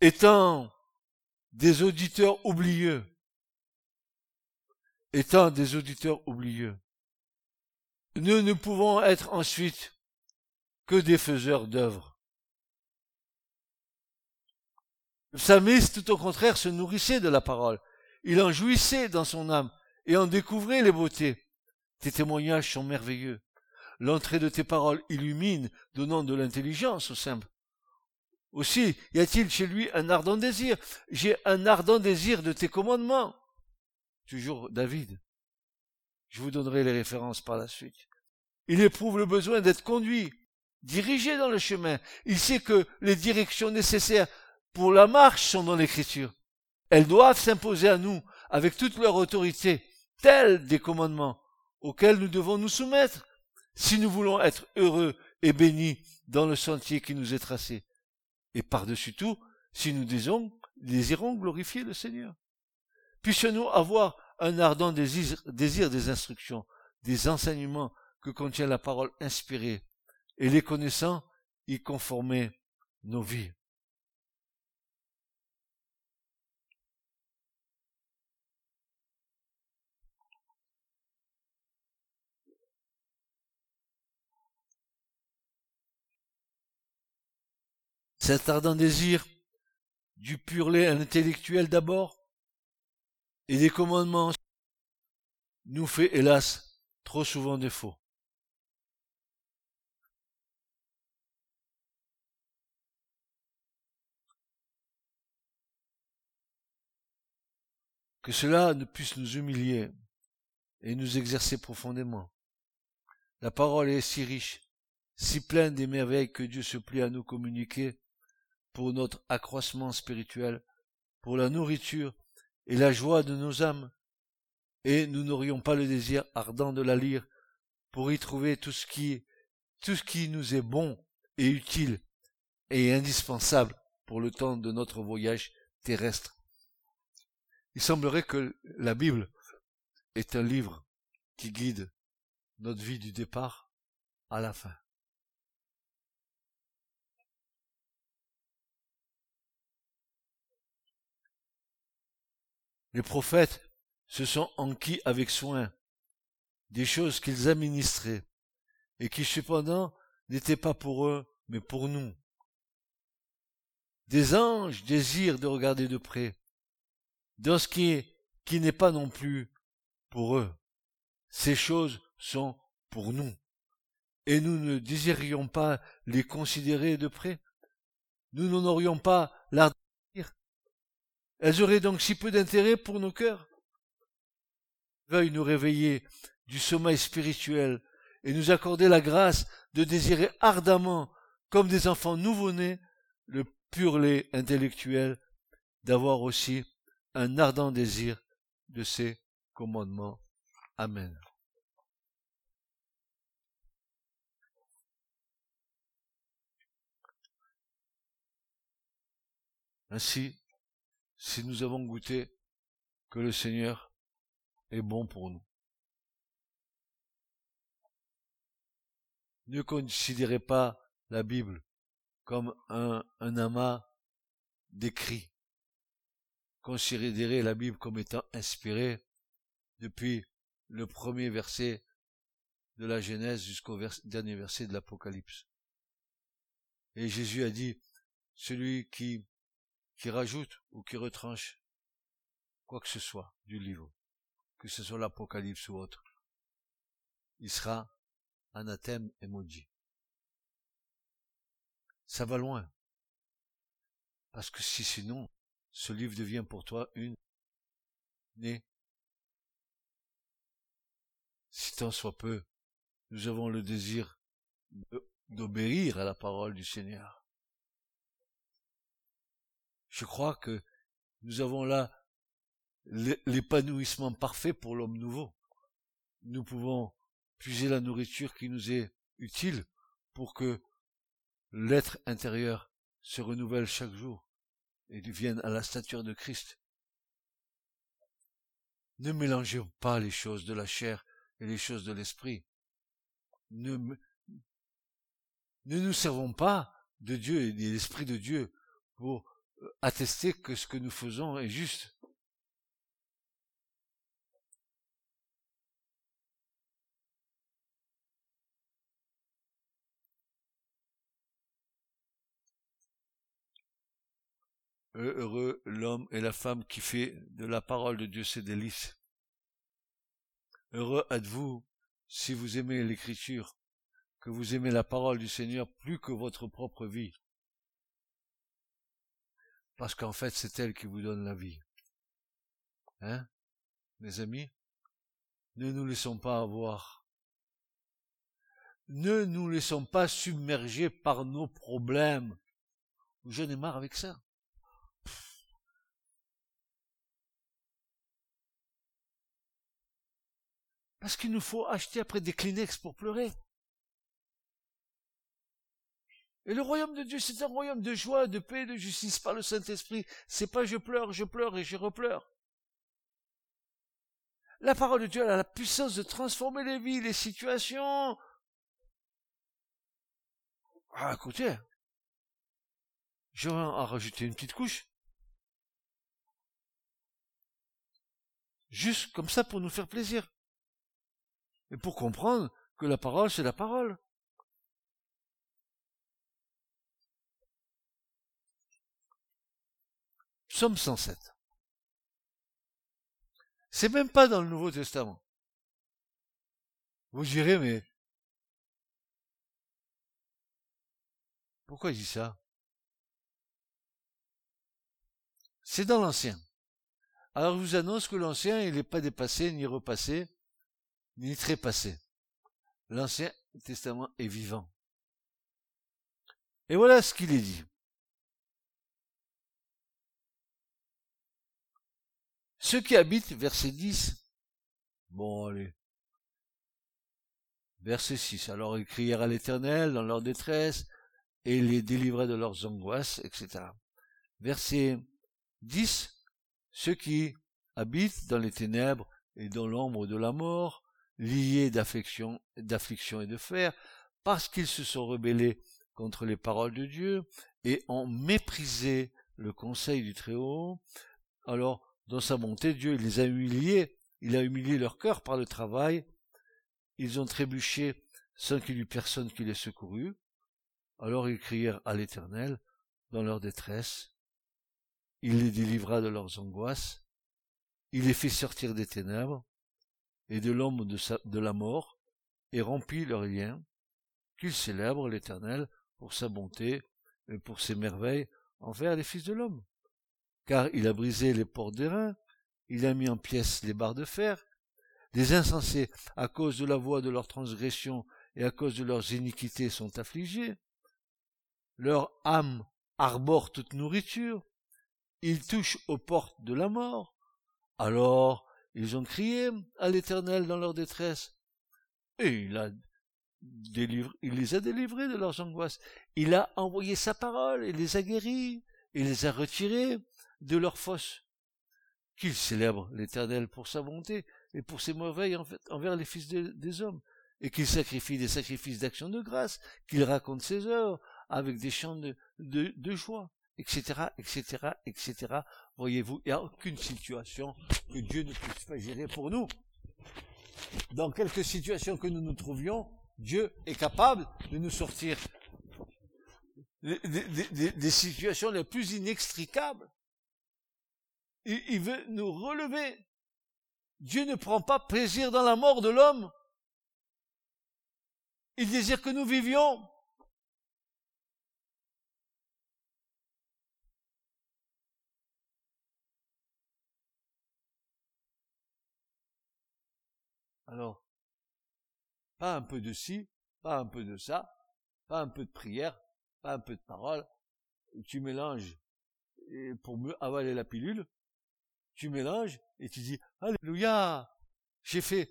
Étant des auditeurs oublieux, étant des auditeurs oublieux, nous ne pouvons être ensuite que des faiseurs d'œuvres. Le tout au contraire, se nourrissait de la parole. Il en jouissait dans son âme et en découvrait les beautés. Tes témoignages sont merveilleux. L'entrée de tes paroles illumine, donnant de l'intelligence au simple. Aussi, y a-t-il chez lui un ardent désir J'ai un ardent désir de tes commandements. Toujours David. Je vous donnerai les références par la suite. Il éprouve le besoin d'être conduit, dirigé dans le chemin. Il sait que les directions nécessaires pour la marche sont dans l'écriture. Elles doivent s'imposer à nous avec toute leur autorité, tels des commandements auxquels nous devons nous soumettre si nous voulons être heureux et bénis dans le sentier qui nous est tracé. Et par-dessus tout, si nous désirons, désirons glorifier le Seigneur. Puissions-nous avoir un ardent désir, des instructions, des enseignements que contient la parole inspirée, et les connaissant, y conformer nos vies. Cet ardent désir du pur lait intellectuel d'abord et des commandements nous fait hélas trop souvent défaut. que cela ne puisse nous humilier et nous exercer profondément. La parole est si riche, si pleine des merveilles que Dieu se plie à nous communiquer pour notre accroissement spirituel, pour la nourriture et la joie de nos âmes, et nous n'aurions pas le désir ardent de la lire pour y trouver tout ce qui, tout ce qui nous est bon et utile et indispensable pour le temps de notre voyage terrestre. Il semblerait que la Bible est un livre qui guide notre vie du départ à la fin. Les prophètes se sont enquis avec soin des choses qu'ils administraient et qui cependant n'étaient pas pour eux mais pour nous. Des anges désirent de regarder de près dans ce qui qui n'est pas non plus pour eux. Ces choses sont pour nous. Et nous ne désirions pas les considérer de près? Nous n'en aurions pas. Elles auraient donc si peu d'intérêt pour nos cœurs. Veuille nous réveiller du sommeil spirituel et nous accorder la grâce de désirer ardemment, comme des enfants nouveau-nés, le pur lait intellectuel, d'avoir aussi un ardent désir de ses commandements. Amen. Ainsi, si nous avons goûté que le Seigneur est bon pour nous. Ne considérez pas la Bible comme un, amas d'écrits. Considérez la Bible comme étant inspirée depuis le premier verset de la Genèse jusqu'au dernier verset de l'Apocalypse. Et Jésus a dit, celui qui, qui rajoute ou qui retranche quoi que ce soit du livre, que ce soit l'Apocalypse ou autre, il sera anathème et maudit. Ça va loin. Parce que si sinon, ce livre devient pour toi une née. Si tant soit peu, nous avons le désir d'obéir à la parole du Seigneur. Je crois que nous avons là l'épanouissement parfait pour l'homme nouveau. Nous pouvons puiser la nourriture qui nous est utile pour que l'être intérieur se renouvelle chaque jour et devienne à la stature de Christ. Ne mélangeons pas les choses de la chair et les choses de l'esprit. Ne, ne nous servons pas de Dieu et de l'Esprit de Dieu pour attester que ce que nous faisons est juste. Heureux l'homme et la femme qui fait de la parole de Dieu ses délices. Heureux êtes-vous si vous aimez l'écriture, que vous aimez la parole du Seigneur plus que votre propre vie. Parce qu'en fait, c'est elle qui vous donne la vie. Hein, mes amis? Ne nous laissons pas avoir. Ne nous laissons pas submerger par nos problèmes. J'en ai marre avec ça. Parce qu'il nous faut acheter après des Kleenex pour pleurer. Et le royaume de Dieu, c'est un royaume de joie, de paix, de justice par le Saint-Esprit. C'est pas je pleure, je pleure et je repleure. La parole de Dieu a la puissance de transformer les vies, les situations. Ah, écoutez, vais en rajouter une petite couche. Juste comme ça pour nous faire plaisir. Et pour comprendre que la parole, c'est la parole. Psaume 107. C'est même pas dans le Nouveau Testament. Vous direz, mais pourquoi il dit ça? C'est dans l'Ancien. Alors je vous annonce que l'Ancien, il n'est pas dépassé ni repassé ni trépassé. L'Ancien Testament est vivant. Et voilà ce qu'il est dit. Ceux qui habitent, verset 10, bon allez, verset 6, alors ils crièrent à l'Éternel dans leur détresse, et les délivraient de leurs angoisses, etc. Verset 10, ceux qui habitent dans les ténèbres et dans l'ombre de la mort, liés d'affliction, d'affliction et de fer, parce qu'ils se sont rebellés contre les paroles de Dieu et ont méprisé le conseil du Très-Haut. Alors, dans sa bonté, Dieu les a humiliés, il a humilié leur cœur par le travail, ils ont trébuché sans qu'il y eût personne qui les secourût. Alors ils crièrent à l'Éternel dans leur détresse. Il les délivra de leurs angoisses. Il les fit sortir des ténèbres et de l'homme de, la mort, et remplit leurs liens, qu'ils célèbrent l'Éternel pour sa bonté et pour ses merveilles envers les fils de l'homme. Car il a brisé les portes des reins, il a mis en pièces les barres de fer. Les insensés, à cause de la voix de leurs transgressions et à cause de leurs iniquités, sont affligés. Leur âme arbore toute nourriture. Ils touchent aux portes de la mort. Alors ils ont crié à l'Éternel dans leur détresse. Et il il les a délivrés de leurs angoisses. Il a envoyé sa parole et les a guéris. et les a retirés de leur fosse. Qu'ils célèbrent l'Éternel pour sa bonté et pour ses merveilles envers les fils des hommes, et qu'ils sacrifient des sacrifices d'action de grâce, qu'ils racontent ses œuvres avec des chants de joie, etc., etc., etc. Voyez-vous, il n'y a aucune situation que Dieu ne puisse pas gérer pour nous. Dans quelque situation que nous nous trouvions, Dieu est capable de nous sortir des, situations les plus inextricables. Il, veut nous relever. Dieu ne prend pas plaisir dans la mort de l'homme. Il désire que nous vivions. Alors, pas un peu de ci, pas un peu de ça, pas un peu de prière, pas un peu de parole. Tu mélanges pour mieux avaler la pilule. Tu mélanges et tu dis Alléluia, j'ai fait,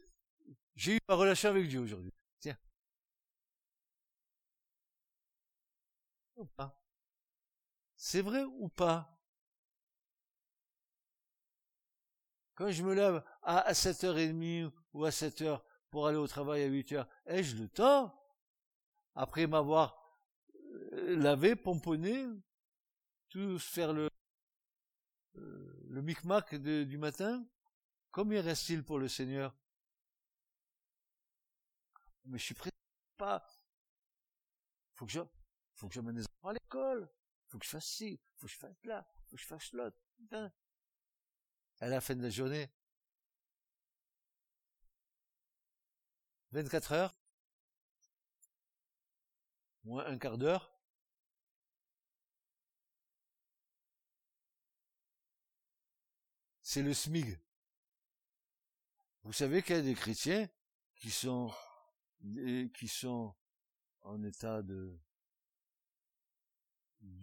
j'ai eu ma relation avec Dieu aujourd'hui. Tiens. C'est vrai ou pas? Quand je me lève à 7h30 ou à 7h pour aller au travail à 8h, ai-je le temps, après m'avoir euh, lavé, pomponné, tout faire le, euh, le micmac du matin, combien reste-t-il pour le Seigneur? Mais je suis prêt pas. Faut que je, faut que j'amène les enfants à l'école. Faut que je fasse ci, faut que je fasse là, faut que je fasse l'autre à la fin de la journée. 24 heures, moins un quart d'heure, c'est le SMIG. Vous savez qu'il y a des chrétiens qui sont qui sont en état de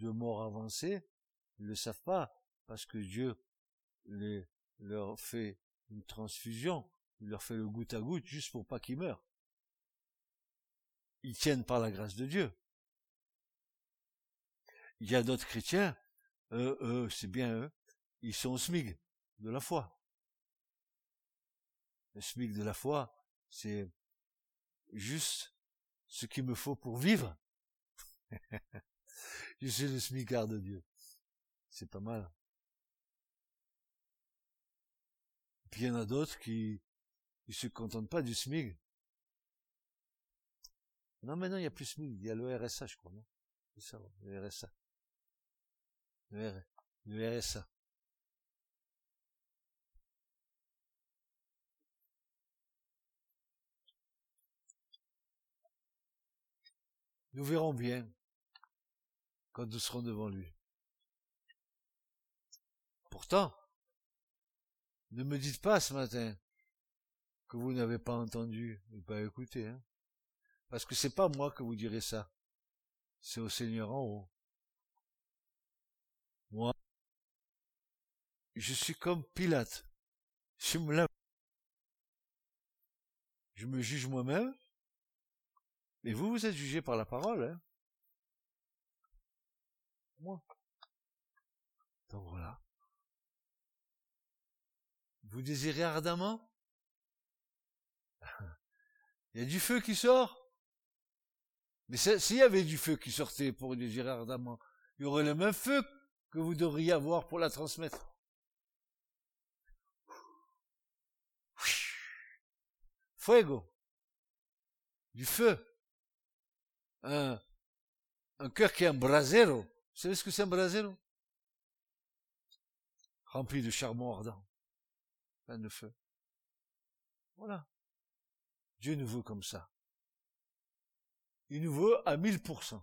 mort avancée, ils ne le savent pas parce que Dieu leur fait une transfusion, il leur fait le goutte à goutte juste pour pas qu'ils meurent. Ils tiennent par la grâce de Dieu. Il y a d'autres chrétiens, c'est bien eux, ils sont au SMIG de la foi. Le SMIG de la foi, c'est juste ce qu'il me faut pour vivre. Je suis le SMICard de Dieu. C'est pas mal. Puis il y en a d'autres qui ne se contentent pas du SMIG. Non, mais non, il n'y a plus SMIG, il y a le RSA, je crois, non? C'est ça, le RSA. Le RSA. Nous verrons bien quand nous serons devant lui. Pourtant, ne me dites pas ce matin que vous n'avez pas entendu et pas écouté, hein. Parce que c'est pas moi que vous direz ça. C'est au Seigneur en haut. Moi, je suis comme Pilate. Je me Je me juge moi-même. Et vous, vous êtes jugé par la parole, hein. Moi. Donc voilà. Vous désirez ardemment? Il y a du feu qui sort. Mais s'il y avait du feu qui sortait pour désirer ardemment, il y aurait le même feu que vous devriez avoir pour la transmettre. Fuego. Du feu. Un, un cœur qui est un brasero. Vous savez ce que c'est un brasero? Rempli de charbon ardent plein de feu. Voilà. Dieu nous veut comme ça. Il nous veut à 1000%.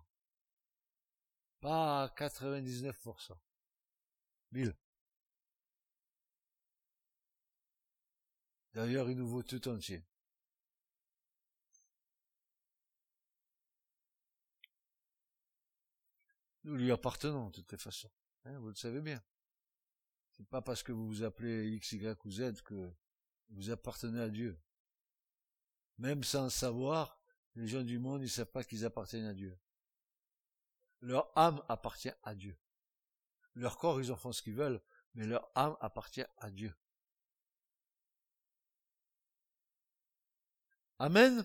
Pas à 99%. 1000. D'ailleurs, il nous veut tout entier. Nous lui appartenons de toutes les. Hein, vous le savez bien. C'est pas parce que vous vous appelez X, Y ou Z que vous appartenez à Dieu. Même sans savoir, les gens du monde, ils savent pas qu'ils appartiennent à Dieu. Leur âme appartient à Dieu. Leur corps, ils en font ce qu'ils veulent, mais leur âme appartient à Dieu. Amen.